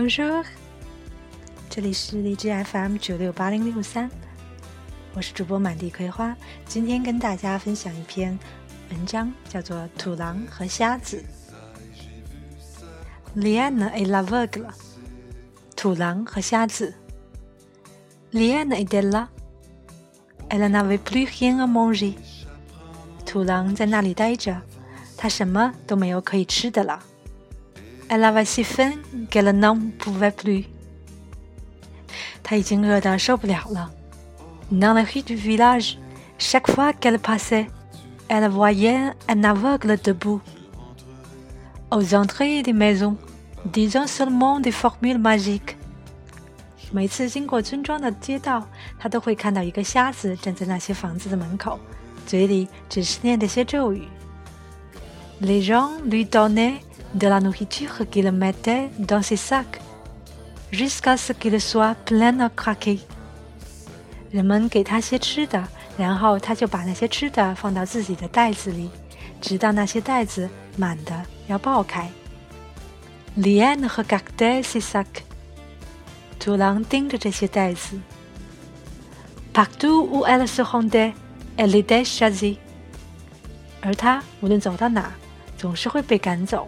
Bonjour，这里是荔枝 FM 九六八零六三，我是主播满地葵花，今天跟大家分享一篇文章，叫做《土狼和瞎子》。Liane et la v e g l e 土狼和瞎子。Liane et la，elle n'avait plus rien à manger。土狼在那里待着，它什么都没有可以吃的了。Elle avait si faim qu'elle n'en pouvait plus。她已经饿得受不了了。Dans les rues du village, chaque fois qu'elle passait, elle voyait un aveugle debout. Aux entrées des maisons, disant seulement des formules magiques. 每次经过村庄的街道，她都会看到一个瞎子站在那些房子的门口，嘴里只是念着些咒语。Les gens lui donnaient de la nourriture qu'il mettait dans ses sacs jusqu'à ce qu'il soit plein à craquer。人们给他些吃的，然后他就把那些吃的放到自己的袋子里，直到那些袋子满的要爆开。Liane regardait ses sacs。土狼盯着这些袋子。Partout où elle se rendait, elle était chassée。而他无论走到哪，总是会被赶走。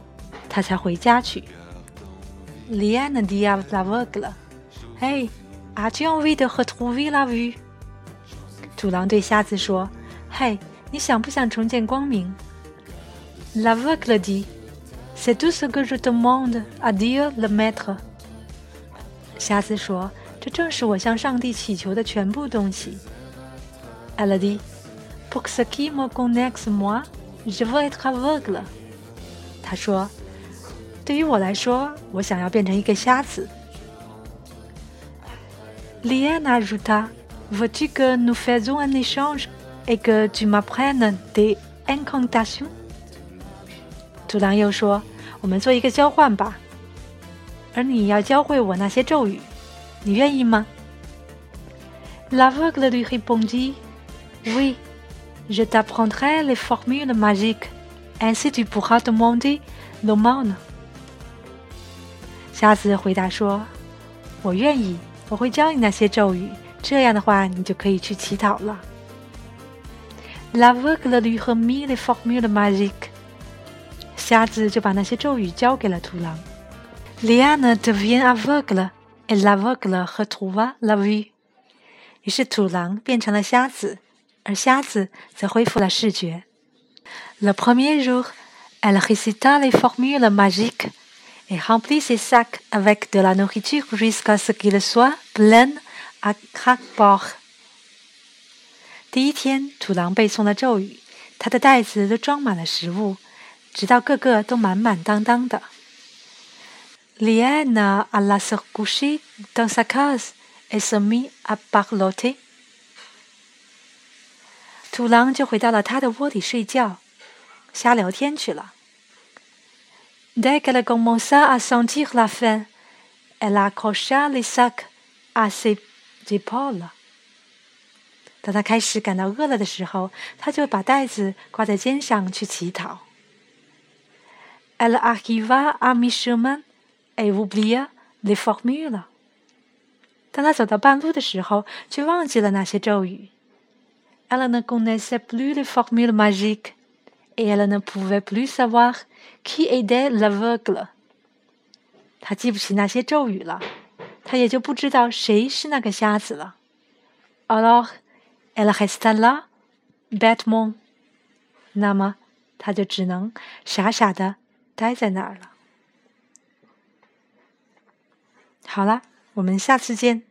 他才回家去。Liane dit à l'aveugle: Hey, as-tu envie de retrouver la vue？土狼对瞎子说：“嘿，你想不想重见光明？”L'aveugle dit: C'est tout ce que je demande à Dieu le maître。瞎子说：“这正是我向上帝祈求的全部东西。”Elle dit: Pour ce qui me connaisse moi, je veux être aveugle。他说。 对于我来说，我想要变成一个瞎子。Liane ajouta: Veux-tu que nous fassions un échange et que tu m'apprennes des incantations？土狼又说：“我们做一个交换吧，而你要教会我那些咒语，你愿意吗？”L'aveugle lui répondit: Oui, je t'apprendrai les formules magiques, ainsi tu pourras demander l'aumône. 瞎子回答说：“我愿意，我会教你那些咒语。这样的话，你就可以去乞讨了。” L'aveugle lui r e m i l e formules magiques。瞎子就把那些咒语交给了土狼。Liane devient aveugle et l'aveugle retrouva la vue。于是土狼变成了瞎子，而瞎子则恢复了视觉。Le premier jour, elle récita les formules magiques. et remplit ses sacs avec de la nourriture jusqu'à ce qu'il soit plein à craquer. 第一天，土狼背诵了咒语，他的袋子都装满了食物，直到个个都满满当当的。Liane alla se coucher dans sa case et se mit à parloter。土狼就回到了他的窝里睡觉，瞎聊天去了。 Dès qu'elle commença à sentir la faim, elle accrocha les sacs à ses épaules. 当她开始感到饿了的时候，她就把袋子挂在肩上去乞讨。Elle arriva à mi-chemin et oublia les formules. 当她走到半路的时候，却忘记了那些咒语。Elle ne connaissait plus les formules magiques Et elle ne pouvait plus savoir Qui était l'aveugle？他记不起那些咒语了，他也就不知道谁是那个瞎子了。Alors, elle resta là, bêtement。那么，他就只能傻傻的待在那儿了。好了，我们下次见。